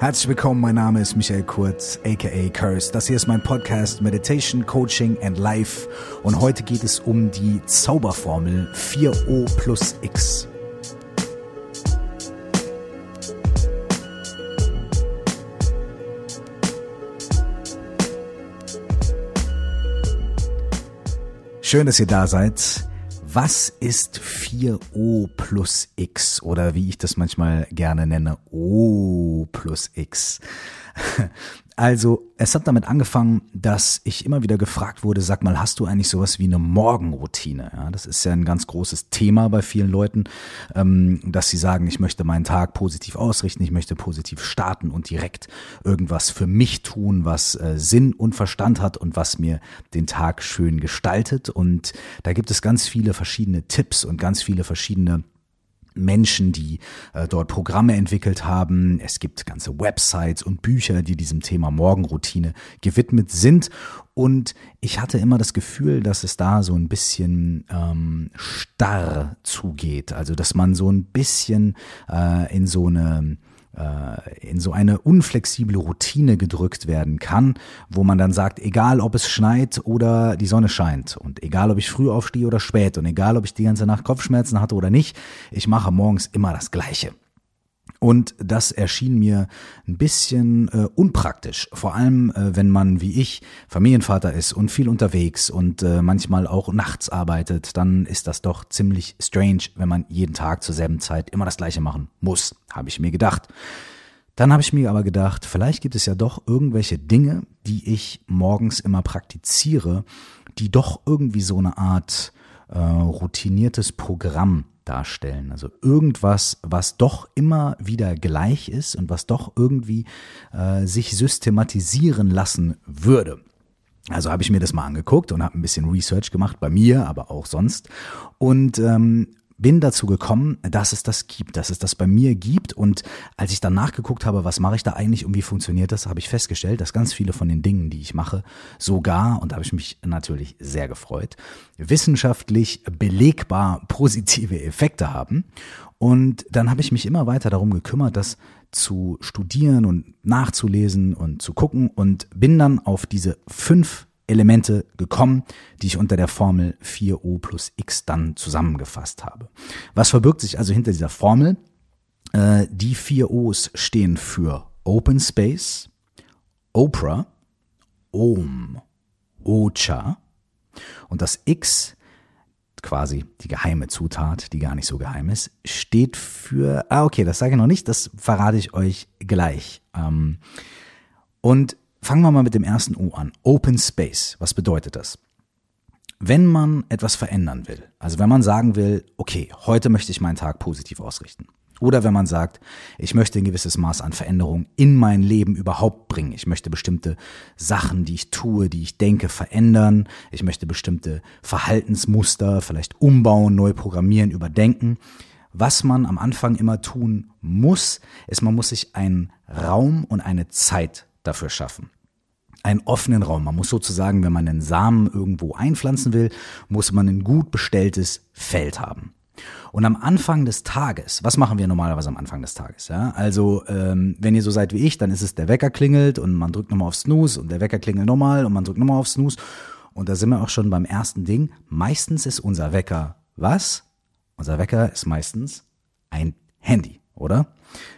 Herzlich willkommen, mein Name ist Michael Kurz, aka Curse. Das hier ist mein Podcast Meditation, Coaching and Life und heute geht es um die Zauberformel 4O plus X. Schön, dass ihr da seid. Was ist 4O plus X oder wie ich das manchmal gerne nenne, O plus X? Also, es hat damit angefangen, dass ich immer wieder gefragt wurde, sag mal, hast du eigentlich sowas wie eine Morgenroutine? Ja, das ist ja ein ganz großes Thema bei vielen Leuten, ähm, dass sie sagen, ich möchte meinen Tag positiv ausrichten, ich möchte positiv starten und direkt irgendwas für mich tun, was äh, Sinn und Verstand hat und was mir den Tag schön gestaltet. Und da gibt es ganz viele verschiedene Tipps und ganz viele verschiedene Menschen, die äh, dort Programme entwickelt haben. Es gibt ganze Websites und Bücher, die diesem Thema Morgenroutine gewidmet sind. Und ich hatte immer das Gefühl, dass es da so ein bisschen ähm, starr zugeht. Also dass man so ein bisschen äh, in so eine in so eine unflexible Routine gedrückt werden kann, wo man dann sagt, egal ob es schneit oder die Sonne scheint und egal ob ich früh aufstehe oder spät und egal ob ich die ganze Nacht Kopfschmerzen hatte oder nicht, ich mache morgens immer das Gleiche. Und das erschien mir ein bisschen äh, unpraktisch. Vor allem, äh, wenn man wie ich Familienvater ist und viel unterwegs und äh, manchmal auch nachts arbeitet, dann ist das doch ziemlich strange, wenn man jeden Tag zur selben Zeit immer das gleiche machen muss, habe ich mir gedacht. Dann habe ich mir aber gedacht, vielleicht gibt es ja doch irgendwelche Dinge, die ich morgens immer praktiziere, die doch irgendwie so eine Art äh, routiniertes Programm darstellen. Also irgendwas, was doch immer wieder gleich ist und was doch irgendwie äh, sich systematisieren lassen würde. Also habe ich mir das mal angeguckt und habe ein bisschen Research gemacht bei mir, aber auch sonst. Und ähm, bin dazu gekommen, dass es das gibt, dass es das bei mir gibt. Und als ich dann nachgeguckt habe, was mache ich da eigentlich und wie funktioniert das, habe ich festgestellt, dass ganz viele von den Dingen, die ich mache, sogar, und da habe ich mich natürlich sehr gefreut, wissenschaftlich belegbar positive Effekte haben. Und dann habe ich mich immer weiter darum gekümmert, das zu studieren und nachzulesen und zu gucken und bin dann auf diese fünf Elemente gekommen, die ich unter der Formel 4O plus X dann zusammengefasst habe. Was verbirgt sich also hinter dieser Formel? Äh, die vier O's stehen für Open Space, Oprah, Om, Ocha und das X quasi die geheime Zutat, die gar nicht so geheim ist, steht für, ah okay, das sage ich noch nicht, das verrate ich euch gleich. Ähm, und Fangen wir mal mit dem ersten O an. Open Space. Was bedeutet das? Wenn man etwas verändern will, also wenn man sagen will, okay, heute möchte ich meinen Tag positiv ausrichten. Oder wenn man sagt, ich möchte ein gewisses Maß an Veränderung in mein Leben überhaupt bringen. Ich möchte bestimmte Sachen, die ich tue, die ich denke, verändern. Ich möchte bestimmte Verhaltensmuster vielleicht umbauen, neu programmieren, überdenken. Was man am Anfang immer tun muss, ist, man muss sich einen Raum und eine Zeit dafür schaffen. Einen offenen Raum. Man muss sozusagen, wenn man einen Samen irgendwo einpflanzen will, muss man ein gut bestelltes Feld haben. Und am Anfang des Tages, was machen wir normalerweise am Anfang des Tages? Ja? Also, ähm, wenn ihr so seid wie ich, dann ist es, der Wecker klingelt und man drückt nochmal auf Snooze und der Wecker klingelt nochmal und man drückt nochmal auf Snooze. Und da sind wir auch schon beim ersten Ding. Meistens ist unser Wecker was? Unser Wecker ist meistens ein Handy, oder?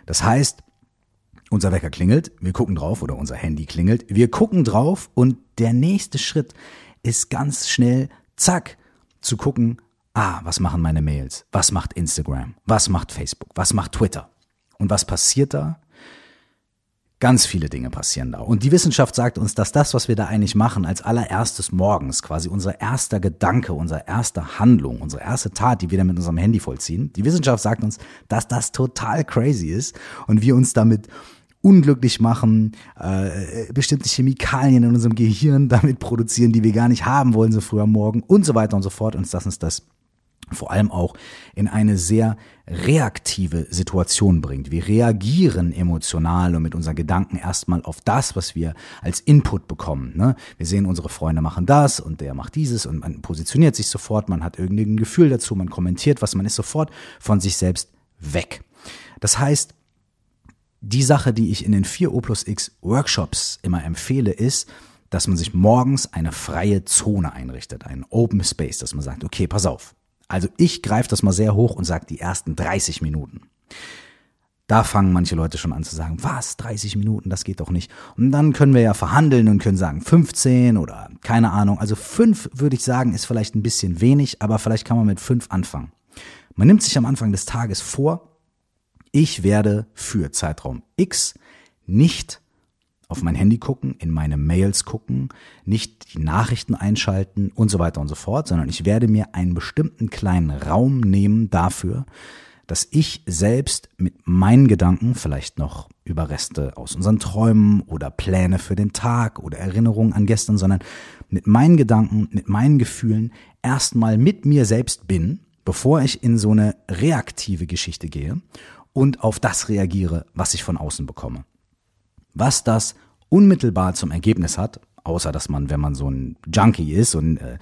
Das heißt, unser Wecker klingelt, wir gucken drauf oder unser Handy klingelt, wir gucken drauf und der nächste Schritt ist ganz schnell, zack, zu gucken, ah, was machen meine Mails, was macht Instagram, was macht Facebook, was macht Twitter? Und was passiert da? Ganz viele Dinge passieren da. Und die Wissenschaft sagt uns, dass das, was wir da eigentlich machen, als allererstes morgens, quasi unser erster Gedanke, unsere erste Handlung, unsere erste Tat, die wir dann mit unserem Handy vollziehen, die Wissenschaft sagt uns, dass das total crazy ist und wir uns damit unglücklich machen, äh, bestimmte Chemikalien in unserem Gehirn damit produzieren, die wir gar nicht haben wollen, so früh am Morgen und so weiter und so fort. Und dass uns das vor allem auch in eine sehr reaktive Situation bringt. Wir reagieren emotional und mit unseren Gedanken erstmal auf das, was wir als Input bekommen. Ne? Wir sehen, unsere Freunde machen das und der macht dieses und man positioniert sich sofort, man hat irgendein Gefühl dazu, man kommentiert was, man ist sofort von sich selbst weg. Das heißt, die Sache, die ich in den 4O plus X Workshops immer empfehle, ist, dass man sich morgens eine freie Zone einrichtet, einen Open Space, dass man sagt, okay, pass auf. Also ich greife das mal sehr hoch und sage die ersten 30 Minuten. Da fangen manche Leute schon an zu sagen, was, 30 Minuten, das geht doch nicht. Und dann können wir ja verhandeln und können sagen 15 oder keine Ahnung. Also fünf würde ich sagen, ist vielleicht ein bisschen wenig, aber vielleicht kann man mit fünf anfangen. Man nimmt sich am Anfang des Tages vor, ich werde für Zeitraum X nicht auf mein Handy gucken, in meine Mails gucken, nicht die Nachrichten einschalten und so weiter und so fort, sondern ich werde mir einen bestimmten kleinen Raum nehmen dafür, dass ich selbst mit meinen Gedanken, vielleicht noch Überreste aus unseren Träumen oder Pläne für den Tag oder Erinnerungen an gestern, sondern mit meinen Gedanken, mit meinen Gefühlen erstmal mit mir selbst bin, bevor ich in so eine reaktive Geschichte gehe und auf das reagiere, was ich von außen bekomme. Was das unmittelbar zum Ergebnis hat, außer dass man, wenn man so ein Junkie ist, so ein äh,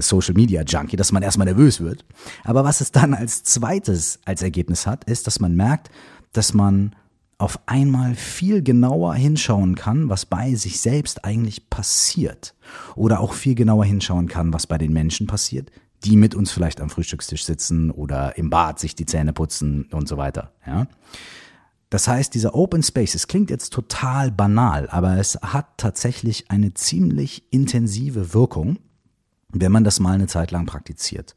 Social Media Junkie, dass man erstmal nervös wird. Aber was es dann als zweites als Ergebnis hat, ist, dass man merkt, dass man auf einmal viel genauer hinschauen kann, was bei sich selbst eigentlich passiert. Oder auch viel genauer hinschauen kann, was bei den Menschen passiert, die mit uns vielleicht am Frühstückstisch sitzen oder im Bad sich die Zähne putzen und so weiter. Ja. Das heißt, dieser Open Space, es klingt jetzt total banal, aber es hat tatsächlich eine ziemlich intensive Wirkung, wenn man das mal eine Zeit lang praktiziert.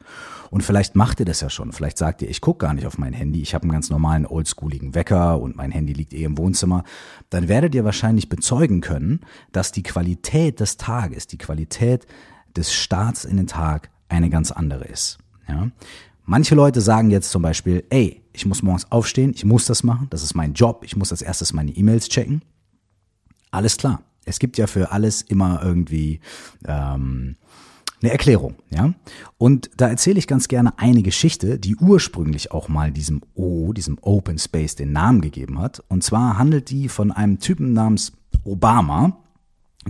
Und vielleicht macht ihr das ja schon. Vielleicht sagt ihr, ich gucke gar nicht auf mein Handy, ich habe einen ganz normalen oldschooligen Wecker und mein Handy liegt eh im Wohnzimmer. Dann werdet ihr wahrscheinlich bezeugen können, dass die Qualität des Tages, die Qualität des Starts in den Tag eine ganz andere ist. Ja? Manche Leute sagen jetzt zum Beispiel, ey, ich muss morgens aufstehen, ich muss das machen, das ist mein Job, ich muss als erstes meine E-Mails checken. Alles klar. Es gibt ja für alles immer irgendwie ähm, eine Erklärung, ja. Und da erzähle ich ganz gerne eine Geschichte, die ursprünglich auch mal diesem O, diesem Open Space, den Namen gegeben hat. Und zwar handelt die von einem Typen namens Obama,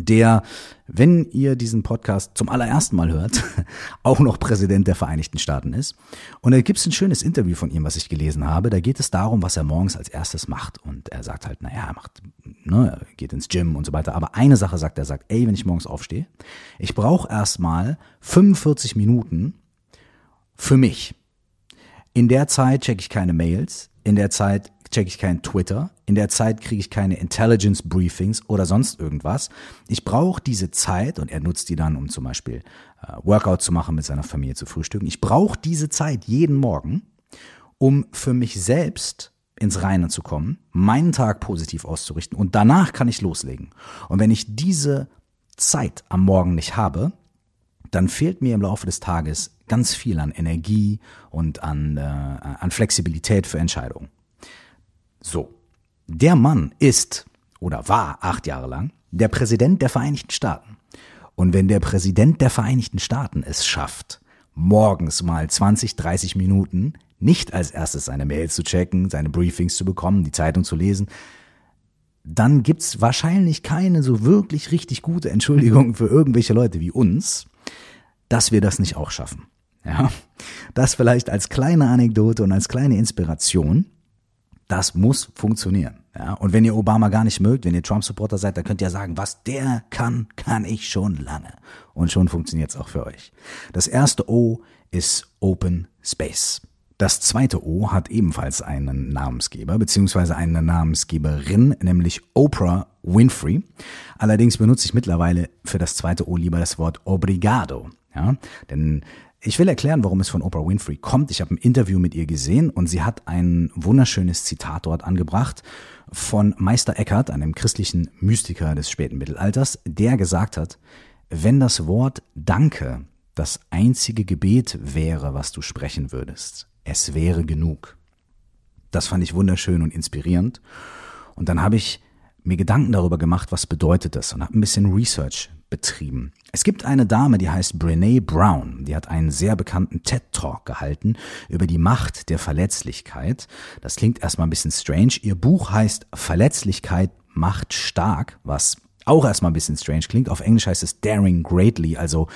der, wenn ihr diesen Podcast zum allerersten Mal hört, auch noch Präsident der Vereinigten Staaten ist. Und da gibt es ein schönes Interview von ihm, was ich gelesen habe. Da geht es darum, was er morgens als erstes macht. Und er sagt halt, naja, er macht, ne, geht ins Gym und so weiter. Aber eine Sache sagt er, sagt, ey, wenn ich morgens aufstehe, ich brauche erstmal 45 Minuten für mich. In der Zeit checke ich keine Mails. In der Zeit checke ich kein Twitter. In der Zeit kriege ich keine Intelligence Briefings oder sonst irgendwas. Ich brauche diese Zeit und er nutzt die dann, um zum Beispiel äh, Workout zu machen, mit seiner Familie zu frühstücken. Ich brauche diese Zeit jeden Morgen, um für mich selbst ins Reine zu kommen, meinen Tag positiv auszurichten und danach kann ich loslegen. Und wenn ich diese Zeit am Morgen nicht habe, dann fehlt mir im Laufe des Tages ganz viel an Energie und an, äh, an Flexibilität für Entscheidungen. So, der Mann ist oder war acht Jahre lang der Präsident der Vereinigten Staaten. Und wenn der Präsident der Vereinigten Staaten es schafft, morgens mal 20, 30 Minuten nicht als erstes seine Mails zu checken, seine Briefings zu bekommen, die Zeitung zu lesen, dann gibt's wahrscheinlich keine so wirklich richtig gute Entschuldigung für irgendwelche Leute wie uns, dass wir das nicht auch schaffen. Ja, das vielleicht als kleine Anekdote und als kleine Inspiration. Das muss funktionieren. Ja, und wenn ihr Obama gar nicht mögt, wenn ihr Trump-Supporter seid, dann könnt ihr sagen, was der kann, kann ich schon lange. Und schon funktioniert es auch für euch. Das erste O ist Open Space. Das zweite O hat ebenfalls einen Namensgeber, beziehungsweise eine Namensgeberin, nämlich Oprah Winfrey. Allerdings benutze ich mittlerweile für das zweite O lieber das Wort Obrigado. Ja, denn ich will erklären, warum es von Oprah Winfrey kommt. Ich habe ein Interview mit ihr gesehen und sie hat ein wunderschönes Zitat dort angebracht von Meister Eckhart, einem christlichen Mystiker des späten Mittelalters, der gesagt hat, wenn das Wort Danke das einzige Gebet wäre, was du sprechen würdest, es wäre genug. Das fand ich wunderschön und inspirierend. Und dann habe ich mir Gedanken darüber gemacht, was bedeutet das und habe ein bisschen Research betrieben. Es gibt eine Dame, die heißt Brene Brown, die hat einen sehr bekannten TED Talk gehalten über die Macht der Verletzlichkeit. Das klingt erstmal ein bisschen strange. Ihr Buch heißt Verletzlichkeit macht stark, was auch erstmal ein bisschen strange klingt. Auf Englisch heißt es Daring Greatly, also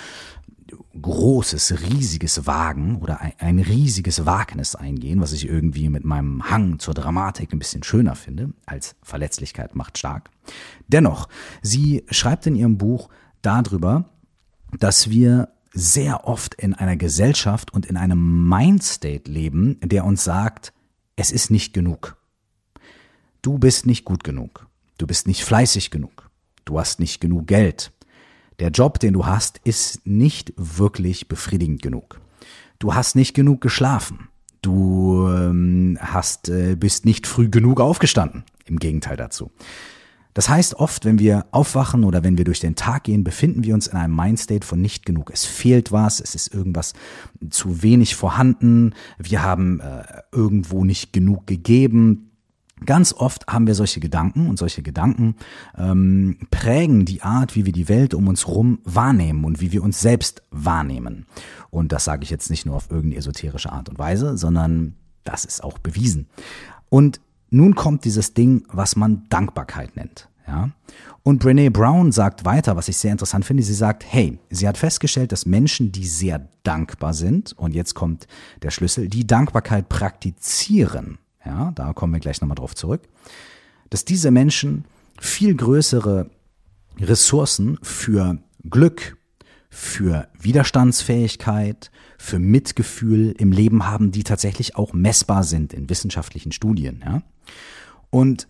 großes, riesiges Wagen oder ein, ein, riesiges Wagnis eingehen, was ich irgendwie mit meinem Hang zur Dramatik ein bisschen schöner finde, als Verletzlichkeit macht stark. Dennoch, sie schreibt in ihrem Buch darüber, dass wir sehr oft in einer Gesellschaft und in einem Mindstate leben, der uns sagt, es ist nicht genug. Du bist nicht gut genug. Du bist nicht fleißig genug. Du hast nicht genug Geld. Der Job, den du hast, ist nicht wirklich befriedigend genug. Du hast nicht genug geschlafen. Du ähm, hast, äh, bist nicht früh genug aufgestanden. Im Gegenteil dazu. Das heißt, oft, wenn wir aufwachen oder wenn wir durch den Tag gehen, befinden wir uns in einem Mindstate von nicht genug. Es fehlt was, es ist irgendwas zu wenig vorhanden, wir haben äh, irgendwo nicht genug gegeben, Ganz oft haben wir solche Gedanken und solche Gedanken ähm, prägen die Art, wie wir die Welt um uns herum wahrnehmen und wie wir uns selbst wahrnehmen. Und das sage ich jetzt nicht nur auf irgendeine esoterische Art und Weise, sondern das ist auch bewiesen. Und nun kommt dieses Ding, was man Dankbarkeit nennt. Ja? Und Brene Brown sagt weiter, was ich sehr interessant finde. Sie sagt, hey, sie hat festgestellt, dass Menschen, die sehr dankbar sind, und jetzt kommt der Schlüssel, die Dankbarkeit praktizieren, ja, da kommen wir gleich nochmal drauf zurück, dass diese Menschen viel größere Ressourcen für Glück, für Widerstandsfähigkeit, für Mitgefühl im Leben haben, die tatsächlich auch messbar sind in wissenschaftlichen Studien. Ja? Und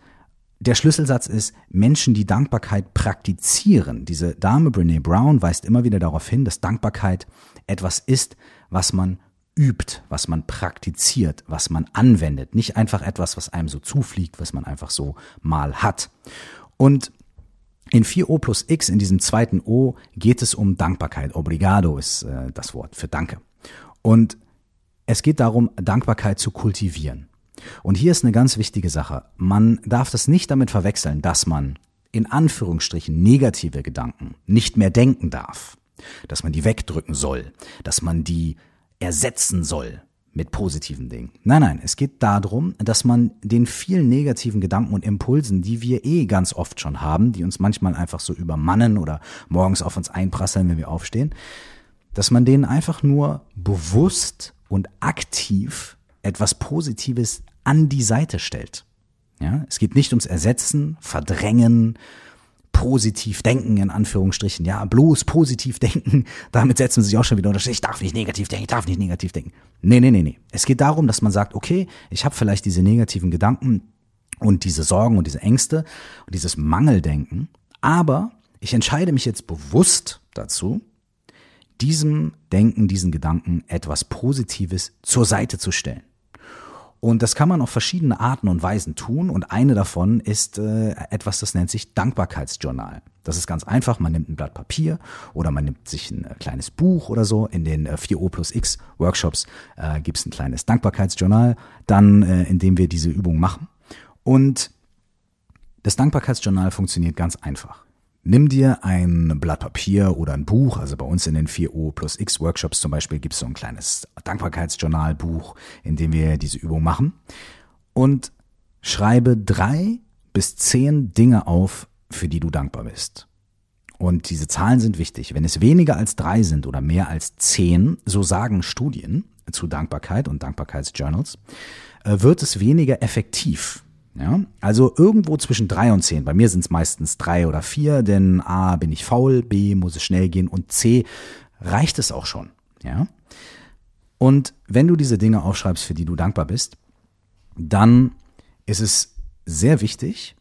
der Schlüsselsatz ist, Menschen, die Dankbarkeit praktizieren. Diese Dame Brene Brown weist immer wieder darauf hin, dass Dankbarkeit etwas ist, was man übt, was man praktiziert, was man anwendet. Nicht einfach etwas, was einem so zufliegt, was man einfach so mal hat. Und in 4O plus X, in diesem zweiten O, geht es um Dankbarkeit. Obrigado ist äh, das Wort für Danke. Und es geht darum, Dankbarkeit zu kultivieren. Und hier ist eine ganz wichtige Sache. Man darf das nicht damit verwechseln, dass man in Anführungsstrichen negative Gedanken nicht mehr denken darf, dass man die wegdrücken soll, dass man die ersetzen soll mit positiven Dingen. Nein, nein, es geht darum, dass man den vielen negativen Gedanken und Impulsen, die wir eh ganz oft schon haben, die uns manchmal einfach so übermannen oder morgens auf uns einprasseln, wenn wir aufstehen, dass man denen einfach nur bewusst und aktiv etwas Positives an die Seite stellt. Ja, es geht nicht ums Ersetzen, Verdrängen, positiv denken, in Anführungsstrichen. Ja, bloß positiv denken. Damit setzen sie sich auch schon wieder unter. Ich darf nicht negativ denken, ich darf nicht negativ denken. Nee, nee, nee, nee. Es geht darum, dass man sagt, okay, ich habe vielleicht diese negativen Gedanken und diese Sorgen und diese Ängste und dieses Mangeldenken, aber ich entscheide mich jetzt bewusst dazu, diesem Denken, diesen Gedanken etwas Positives zur Seite zu stellen. Und das kann man auf verschiedene Arten und Weisen tun. Und eine davon ist äh, etwas, das nennt sich Dankbarkeitsjournal. Das ist ganz einfach. Man nimmt ein Blatt Papier oder man nimmt sich ein äh, kleines Buch oder so. In den äh, 4O plus X Workshops äh, gibt es ein kleines Dankbarkeitsjournal, dann, äh, in dem wir diese Übung machen. Und das Dankbarkeitsjournal funktioniert ganz einfach. Nimm dir ein Blatt Papier oder ein Buch, also bei uns in den 4O plus X Workshops zum Beispiel gibt es so ein kleines Dankbarkeitsjournalbuch, in dem wir diese Übung machen und schreibe drei bis zehn Dinge auf, für die du dankbar bist. Und diese Zahlen sind wichtig. Wenn es weniger als drei sind oder mehr als zehn, so sagen Studien zu Dankbarkeit und Dankbarkeitsjournals, äh, wird es weniger effektiv. Ja, also irgendwo zwischen drei und zehn. Bei mir sind es meistens drei oder vier, denn A bin ich faul, B muss es schnell gehen und C reicht es auch schon. Ja. Und wenn du diese Dinge aufschreibst, für die du dankbar bist, dann ist es sehr wichtig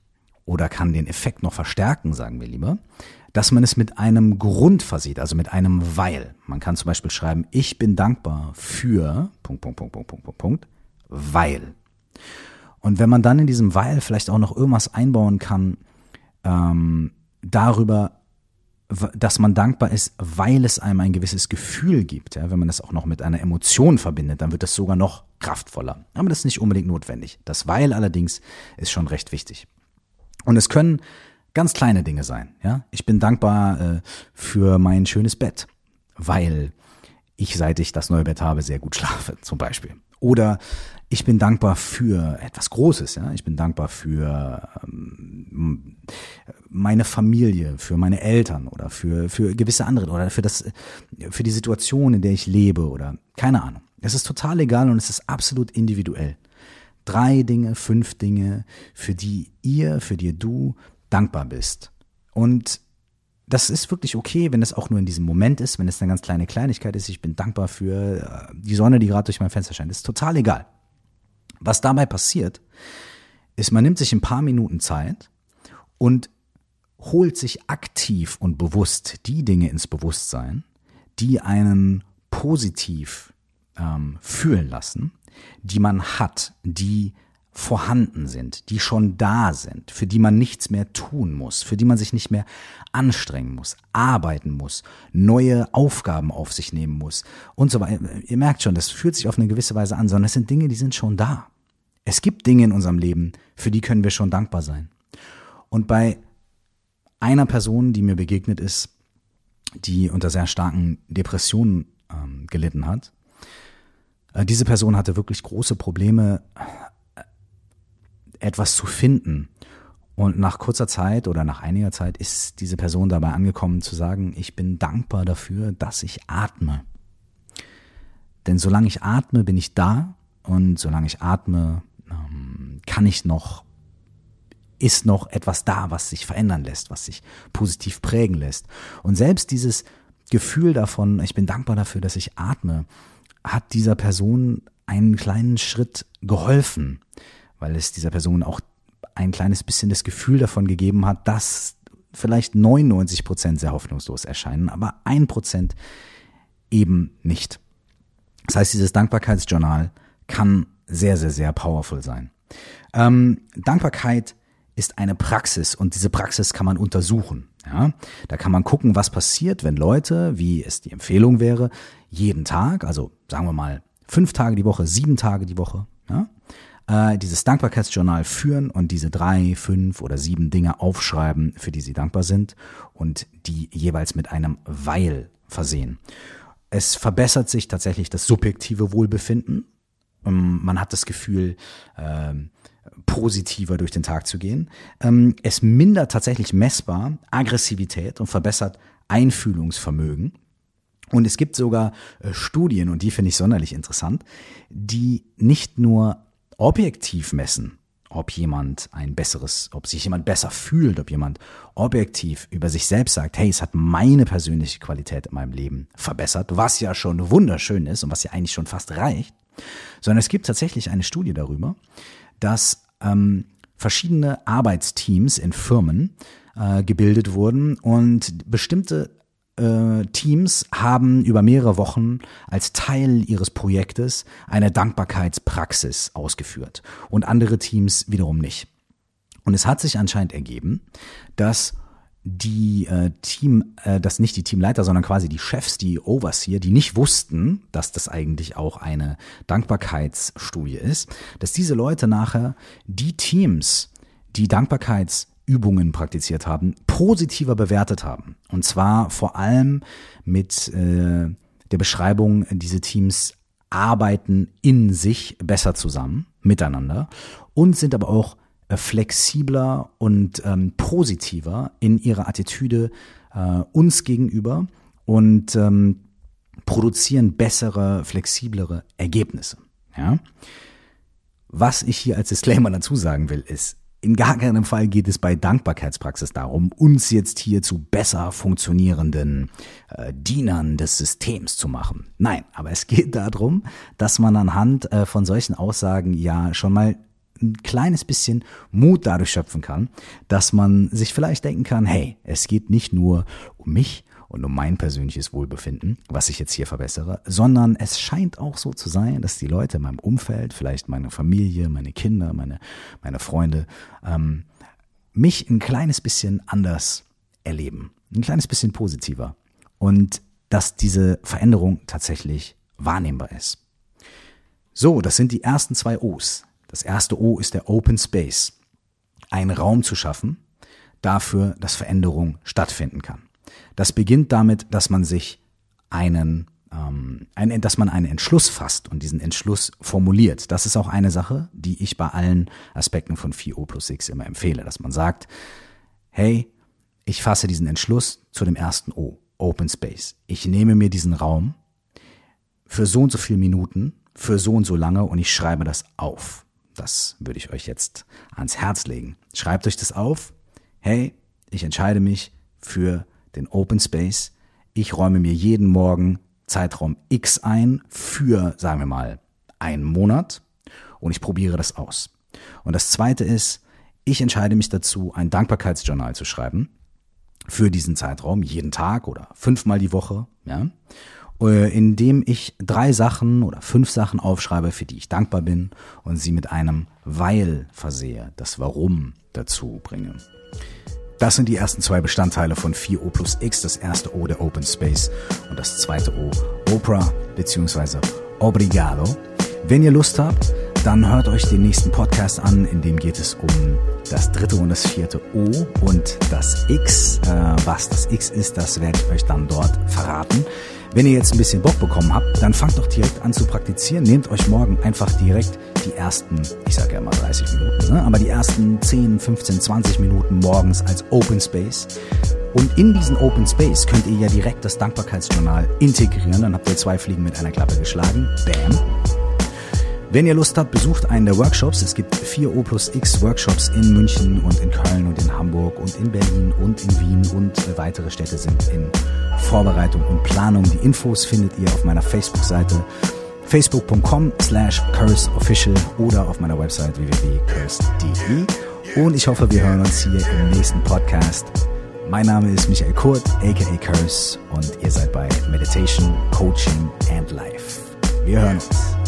oder kann den Effekt noch verstärken, sagen wir lieber, dass man es mit einem Grund versieht, also mit einem Weil. Man kann zum Beispiel schreiben, ich bin dankbar für Punkt, Punkt, Punkt, Punkt, Punkt, Punkt, Punkt, weil. Und wenn man dann in diesem Weil vielleicht auch noch irgendwas einbauen kann, ähm, darüber, dass man dankbar ist, weil es einem ein gewisses Gefühl gibt. Ja, wenn man das auch noch mit einer Emotion verbindet, dann wird das sogar noch kraftvoller. Aber das ist nicht unbedingt notwendig. Das Weil allerdings ist schon recht wichtig. Und es können ganz kleine Dinge sein. Ja, ich bin dankbar äh, für mein schönes Bett, weil ich, seit ich das neue Bett habe, sehr gut schlafe, zum Beispiel. Oder ich bin dankbar für etwas Großes, ja. Ich bin dankbar für ähm, meine Familie, für meine Eltern oder für, für gewisse andere oder für das, für die Situation, in der ich lebe oder keine Ahnung. Es ist total egal und es ist absolut individuell. Drei Dinge, fünf Dinge, für die ihr, für die du dankbar bist. Und das ist wirklich okay, wenn es auch nur in diesem Moment ist, wenn es eine ganz kleine Kleinigkeit ist. Ich bin dankbar für äh, die Sonne, die gerade durch mein Fenster scheint. Ist total egal. Was dabei passiert, ist, man nimmt sich ein paar Minuten Zeit und holt sich aktiv und bewusst die Dinge ins Bewusstsein, die einen positiv ähm, fühlen lassen, die man hat, die vorhanden sind, die schon da sind, für die man nichts mehr tun muss, für die man sich nicht mehr anstrengen muss, arbeiten muss, neue Aufgaben auf sich nehmen muss und so weiter. Ihr merkt schon, das fühlt sich auf eine gewisse Weise an, sondern es sind Dinge, die sind schon da. Es gibt Dinge in unserem Leben, für die können wir schon dankbar sein. Und bei einer Person, die mir begegnet ist, die unter sehr starken Depressionen ähm, gelitten hat, äh, diese Person hatte wirklich große Probleme, etwas zu finden. Und nach kurzer Zeit oder nach einiger Zeit ist diese Person dabei angekommen zu sagen, ich bin dankbar dafür, dass ich atme. Denn solange ich atme, bin ich da und solange ich atme, ähm, kann ich noch, ist noch etwas da, was sich verändern lässt, was sich positiv prägen lässt. Und selbst dieses Gefühl davon, ich bin dankbar dafür, dass ich atme, hat dieser Person einen kleinen Schritt geholfen weil es dieser Person auch ein kleines bisschen das Gefühl davon gegeben hat, dass vielleicht 99 Prozent sehr hoffnungslos erscheinen, aber ein Prozent eben nicht. Das heißt, dieses Dankbarkeitsjournal kann sehr, sehr, sehr powerful sein. Ähm, Dankbarkeit ist eine Praxis und diese Praxis kann man untersuchen. Ja, da kann man gucken, was passiert, wenn Leute, wie es die Empfehlung wäre, jeden Tag, also sagen wir mal fünf Tage die Woche, sieben Tage die Woche, ja, äh, dieses Dankbarkeitsjournal führen und diese drei, fünf oder sieben Dinge aufschreiben, für die sie dankbar sind und die jeweils mit einem Weil versehen. Es verbessert sich tatsächlich das subjektive Wohlbefinden. Ähm, man hat das Gefühl, äh, positiver durch den Tag zu gehen. Ähm, es mindert tatsächlich messbar Aggressivität und verbessert Einfühlungsvermögen. Und es gibt sogar äh, Studien, und die finde ich sonderlich interessant, die nicht nur objektiv messen, ob jemand ein besseres, ob sich jemand besser fühlt, ob jemand objektiv über sich selbst sagt, hey, es hat meine persönliche Qualität in meinem Leben verbessert, was ja schon wunderschön ist und was ja eigentlich schon fast reicht, sondern es gibt tatsächlich eine Studie darüber, dass ähm, verschiedene Arbeitsteams in Firmen äh, gebildet wurden und bestimmte äh, Teams haben über mehrere Wochen als Teil ihres Projektes eine Dankbarkeitspraxis ausgeführt und andere Teams wiederum nicht. Und es hat sich anscheinend ergeben, dass die äh, Team, äh, dass nicht die Teamleiter, sondern quasi die Chefs, die Overseer, die nicht wussten, dass das eigentlich auch eine Dankbarkeitsstudie ist, dass diese Leute nachher die Teams, die Dankbarkeits Übungen praktiziert haben, positiver bewertet haben. Und zwar vor allem mit äh, der Beschreibung, diese Teams arbeiten in sich besser zusammen, miteinander und sind aber auch äh, flexibler und ähm, positiver in ihrer Attitüde äh, uns gegenüber und ähm, produzieren bessere, flexiblere Ergebnisse. Ja? Was ich hier als Disclaimer dazu sagen will, ist, in gar keinem Fall geht es bei Dankbarkeitspraxis darum, uns jetzt hier zu besser funktionierenden äh, Dienern des Systems zu machen. Nein, aber es geht darum, dass man anhand äh, von solchen Aussagen ja schon mal ein kleines bisschen Mut dadurch schöpfen kann, dass man sich vielleicht denken kann, hey, es geht nicht nur um mich, und um mein persönliches Wohlbefinden, was ich jetzt hier verbessere, sondern es scheint auch so zu sein, dass die Leute in meinem Umfeld, vielleicht meine Familie, meine Kinder, meine, meine Freunde, ähm, mich ein kleines bisschen anders erleben, ein kleines bisschen positiver und dass diese Veränderung tatsächlich wahrnehmbar ist. So, das sind die ersten zwei O's. Das erste O ist der Open Space. Einen Raum zu schaffen dafür, dass Veränderung stattfinden kann. Das beginnt damit, dass man sich einen ähm, ein, dass man einen Entschluss fasst und diesen Entschluss formuliert. Das ist auch eine Sache, die ich bei allen Aspekten von 4O plus 6 immer empfehle, dass man sagt, hey, ich fasse diesen Entschluss zu dem ersten O, Open Space. Ich nehme mir diesen Raum für so und so viele Minuten, für so und so lange und ich schreibe das auf. Das würde ich euch jetzt ans Herz legen. Schreibt euch das auf. Hey, ich entscheide mich für den Open Space. Ich räume mir jeden Morgen Zeitraum X ein für, sagen wir mal, einen Monat und ich probiere das aus. Und das zweite ist, ich entscheide mich dazu, ein Dankbarkeitsjournal zu schreiben für diesen Zeitraum, jeden Tag oder fünfmal die Woche, ja, äh, in dem ich drei Sachen oder fünf Sachen aufschreibe, für die ich dankbar bin und sie mit einem Weil versehe, das Warum dazu bringe. Das sind die ersten zwei Bestandteile von 4O plus X. Das erste O der Open Space und das zweite O Oprah bzw. Obrigado. Wenn ihr Lust habt, dann hört euch den nächsten Podcast an, in dem geht es um das dritte und das vierte O und das X. Äh, was das X ist, das werde ich euch dann dort verraten. Wenn ihr jetzt ein bisschen Bock bekommen habt, dann fangt doch direkt an zu praktizieren. Nehmt euch morgen einfach direkt die ersten, ich sage ja mal 30 Minuten, ne? aber die ersten 10, 15, 20 Minuten morgens als Open Space. Und in diesen Open Space könnt ihr ja direkt das Dankbarkeitsjournal integrieren. Dann habt ihr zwei Fliegen mit einer Klappe geschlagen. Bam. Wenn ihr Lust habt, besucht einen der Workshops. Es gibt vier O plus X Workshops in München und in Köln und in Hamburg und in Berlin und in Wien und weitere Städte sind in Vorbereitung und Planung. Die Infos findet ihr auf meiner Facebook-Seite facebook.com slash curseofficial oder auf meiner Website www.curse.de. Und ich hoffe, wir hören uns hier im nächsten Podcast. Mein Name ist Michael Kurt, aka Curse, und ihr seid bei Meditation, Coaching and Life. Wir hören uns.